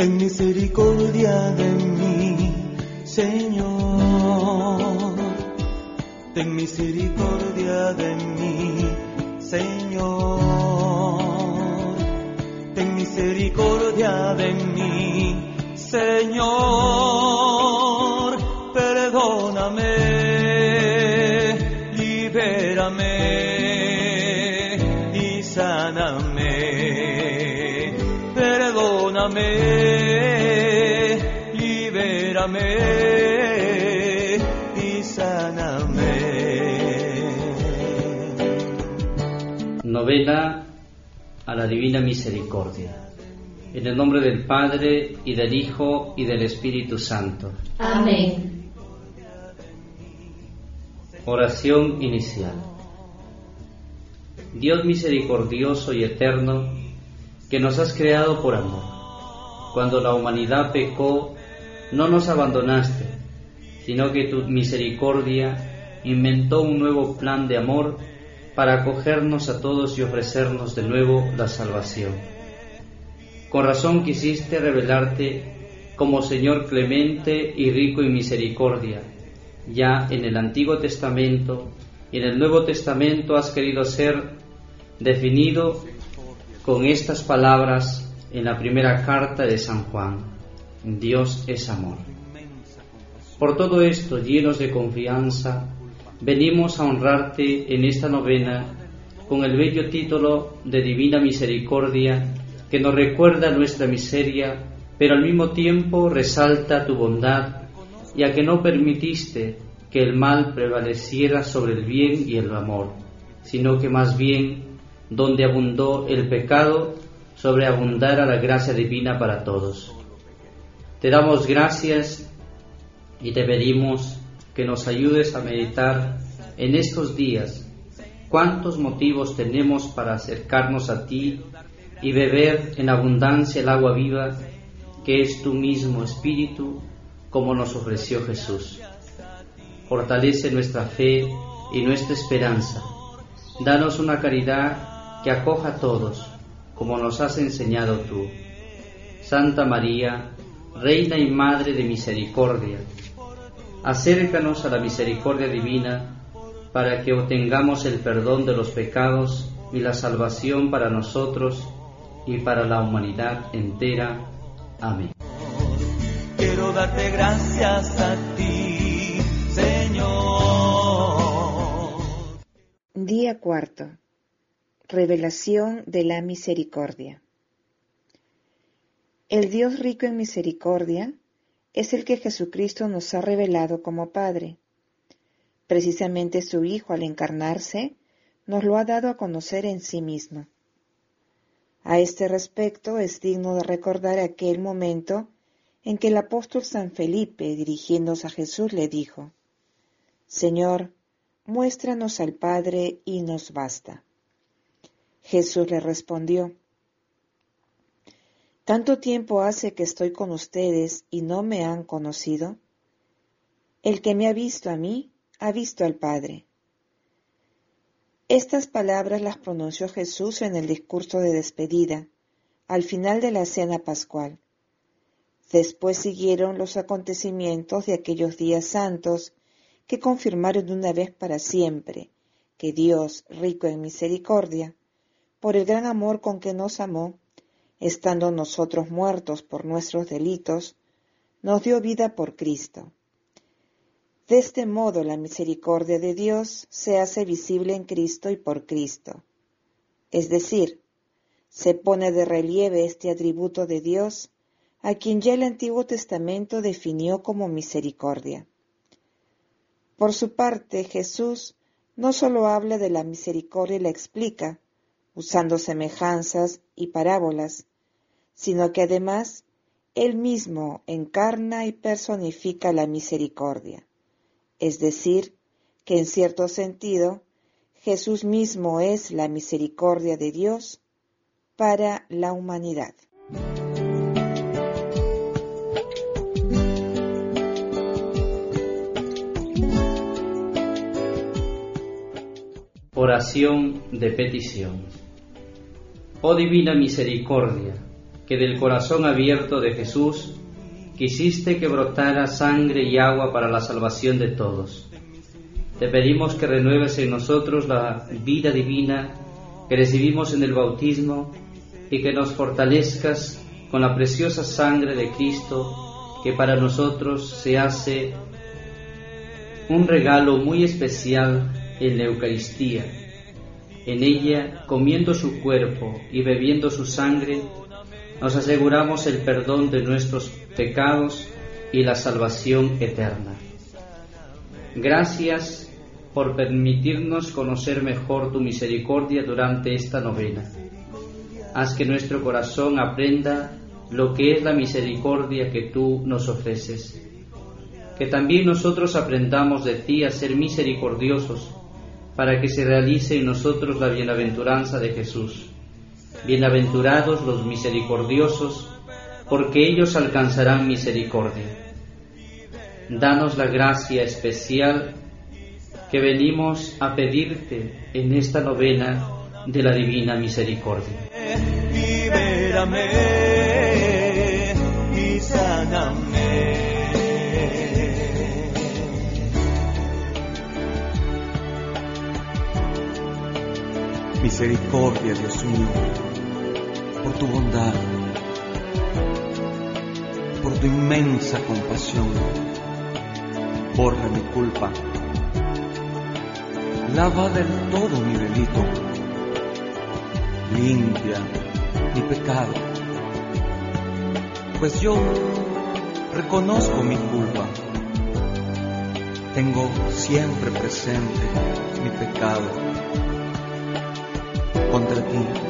Ten misericordia de mí, Señor. Ten misericordia de mí, Señor. Ten misericordia de mí, Señor. Novena a la Divina Misericordia. En el nombre del Padre y del Hijo y del Espíritu Santo. Amén. Oración inicial. Dios misericordioso y eterno, que nos has creado por amor. Cuando la humanidad pecó, no nos abandonaste, sino que tu misericordia inventó un nuevo plan de amor para acogernos a todos y ofrecernos de nuevo la salvación. Con razón quisiste revelarte como Señor clemente y rico en misericordia. Ya en el Antiguo Testamento y en el Nuevo Testamento has querido ser definido con estas palabras en la primera carta de San Juan. Dios es amor. Por todo esto, llenos de confianza, venimos a honrarte en esta novena con el bello título de Divina Misericordia que nos recuerda nuestra miseria, pero al mismo tiempo resalta tu bondad, ya que no permitiste que el mal prevaleciera sobre el bien y el amor, sino que más bien, donde abundó el pecado, sobreabundara la gracia divina para todos. Te damos gracias y te pedimos que nos ayudes a meditar en estos días cuántos motivos tenemos para acercarnos a ti y beber en abundancia el agua viva que es tu mismo espíritu como nos ofreció Jesús. Fortalece nuestra fe y nuestra esperanza. Danos una caridad que acoja a todos, como nos has enseñado tú. Santa María, Reina y Madre de Misericordia, acércanos a la misericordia divina para que obtengamos el perdón de los pecados y la salvación para nosotros y para la humanidad entera. Amén. Quiero darte gracias a ti, Señor. Día cuarto. Revelación de la misericordia. El Dios rico en misericordia es el que Jesucristo nos ha revelado como Padre. Precisamente su Hijo al encarnarse nos lo ha dado a conocer en sí mismo. A este respecto es digno de recordar aquel momento en que el apóstol San Felipe, dirigiéndose a Jesús, le dijo, Señor, muéstranos al Padre y nos basta. Jesús le respondió, ¿Tanto tiempo hace que estoy con ustedes y no me han conocido? El que me ha visto a mí, ha visto al Padre. Estas palabras las pronunció Jesús en el discurso de despedida, al final de la cena pascual. Después siguieron los acontecimientos de aquellos días santos que confirmaron una vez para siempre que Dios, rico en misericordia, por el gran amor con que nos amó, estando nosotros muertos por nuestros delitos, nos dio vida por Cristo. De este modo la misericordia de Dios se hace visible en Cristo y por Cristo. Es decir, se pone de relieve este atributo de Dios a quien ya el Antiguo Testamento definió como misericordia. Por su parte, Jesús no solo habla de la misericordia y la explica, usando semejanzas y parábolas, sino que además él mismo encarna y personifica la misericordia. Es decir, que en cierto sentido, Jesús mismo es la misericordia de Dios para la humanidad. Oración de petición. Oh divina misericordia, que del corazón abierto de Jesús quisiste que brotara sangre y agua para la salvación de todos. Te pedimos que renueves en nosotros la vida divina que recibimos en el bautismo y que nos fortalezcas con la preciosa sangre de Cristo que para nosotros se hace un regalo muy especial en la Eucaristía. En ella, comiendo su cuerpo y bebiendo su sangre, nos aseguramos el perdón de nuestros pecados y la salvación eterna. Gracias por permitirnos conocer mejor tu misericordia durante esta novena. Haz que nuestro corazón aprenda lo que es la misericordia que tú nos ofreces. Que también nosotros aprendamos de ti a ser misericordiosos para que se realice en nosotros la bienaventuranza de Jesús. Bienaventurados los misericordiosos, porque ellos alcanzarán misericordia. Danos la gracia especial que venimos a pedirte en esta novena de la Divina Misericordia. y sáname. Misericordia, Dios mío, por tu bondad, por tu inmensa compasión. Borra mi culpa. Lava del todo mi delito. Limpia mi pecado. Pues yo reconozco mi culpa. Tengo siempre presente mi pecado contra ti,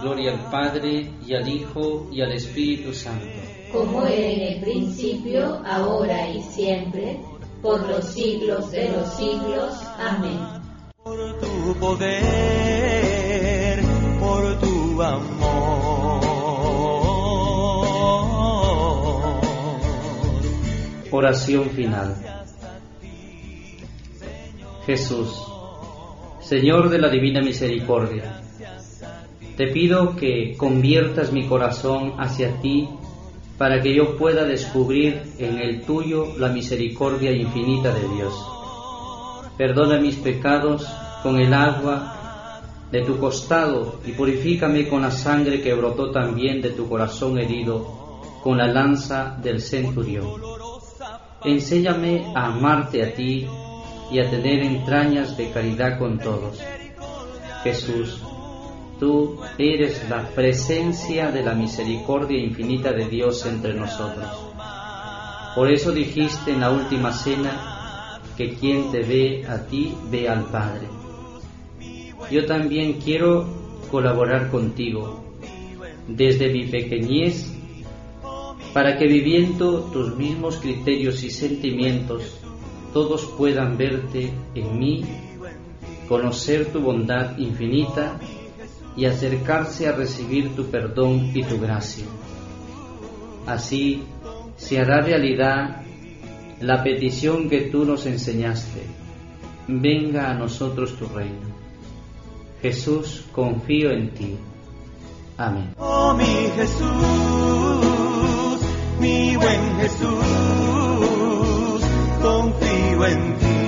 Gloria al Padre y al Hijo y al Espíritu Santo. Como era en el principio, ahora y siempre, por los siglos de los siglos. Amén. Por tu poder, por tu amor. Oración final. Jesús, Señor de la Divina Misericordia, te pido que conviertas mi corazón hacia ti para que yo pueda descubrir en el tuyo la misericordia infinita de Dios. Perdona mis pecados con el agua de tu costado y purifícame con la sangre que brotó también de tu corazón herido con la lanza del centurión. Enséñame a amarte a ti y a tener entrañas de caridad con todos. Jesús, tú eres la presencia de la misericordia infinita de Dios entre nosotros. Por eso dijiste en la última cena que quien te ve a ti ve al Padre. Yo también quiero colaborar contigo desde mi pequeñez para que viviendo tus mismos criterios y sentimientos todos puedan verte en mí, conocer tu bondad infinita y acercarse a recibir tu perdón y tu gracia. Así se hará realidad la petición que tú nos enseñaste. Venga a nosotros tu reino. Jesús, confío en ti. Amén. Oh mi Jesús, mi buen Jesús. confío en ti.